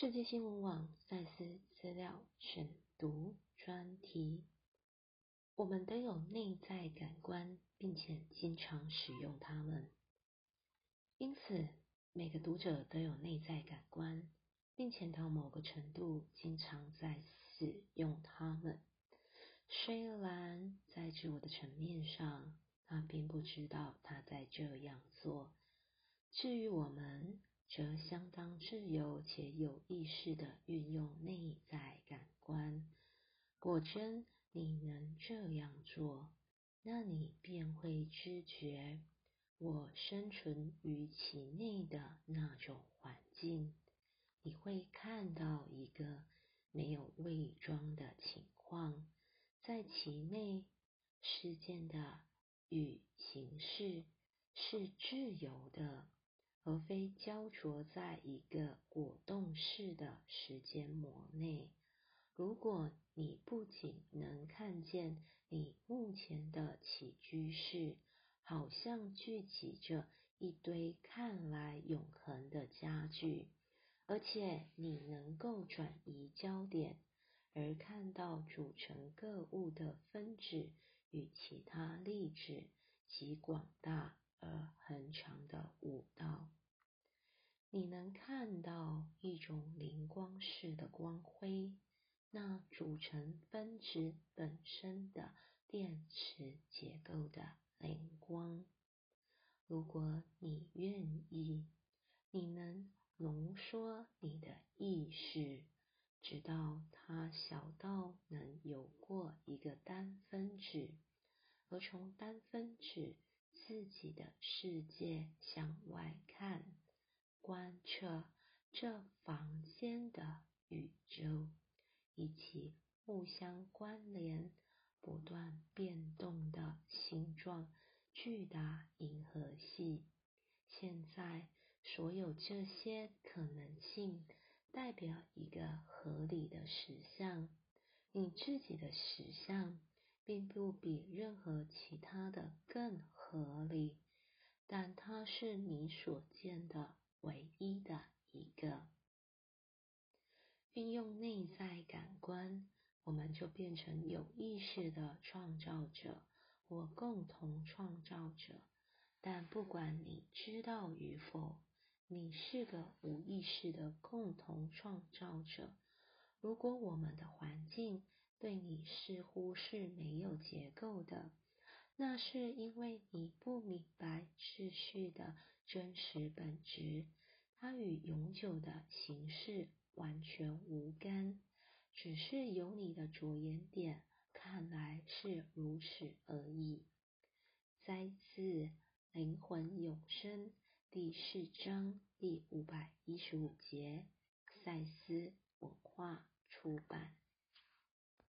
世界新闻网赛斯资料选读专题：我们都有内在感官，并且经常使用它们。因此，每个读者都有内在感官，并且到某个程度经常在使用它们。虽然在自我的层面上，他并不知道他在这样做。至于我们，则相当自由且有意识的运用内在感官。果真你能这样做，那你便会知觉我生存于其内的那种环境。你会看到一个没有伪装的情况，在其内，事件的与形式是自由的。而非焦灼在一个果冻式的时间膜内。如果你不仅能看见你目前的起居室，好像聚集着一堆看来永恒的家具，而且你能够转移焦点，而看到组成各物的分子与其他粒子及广大。而恒长的，你能看到一种灵光式的光辉，那组成分子本身的电磁结构的灵光。如果你愿意，你能浓缩你的意识，直到它小到能有过一个单分子，而从单分子。自己的世界向外看，测这房间的宇宙，以及互相关联、不断变动的形状巨大银河系。现在，所有这些可能性代表一个合理的实相，你自己的实相。并不比任何其他的更合理，但它是你所见的唯一的一个。运用内在感官，我们就变成有意识的创造者或共同创造者。但不管你知道与否，你是个无意识的共同创造者。如果我们的环境，对你似乎是没有结构的，那是因为你不明白秩序的真实本质，它与永久的形式完全无干，只是由你的着眼点看来是如此而已。摘自《灵魂永生》第四章第五百一十五节，赛斯文化出版。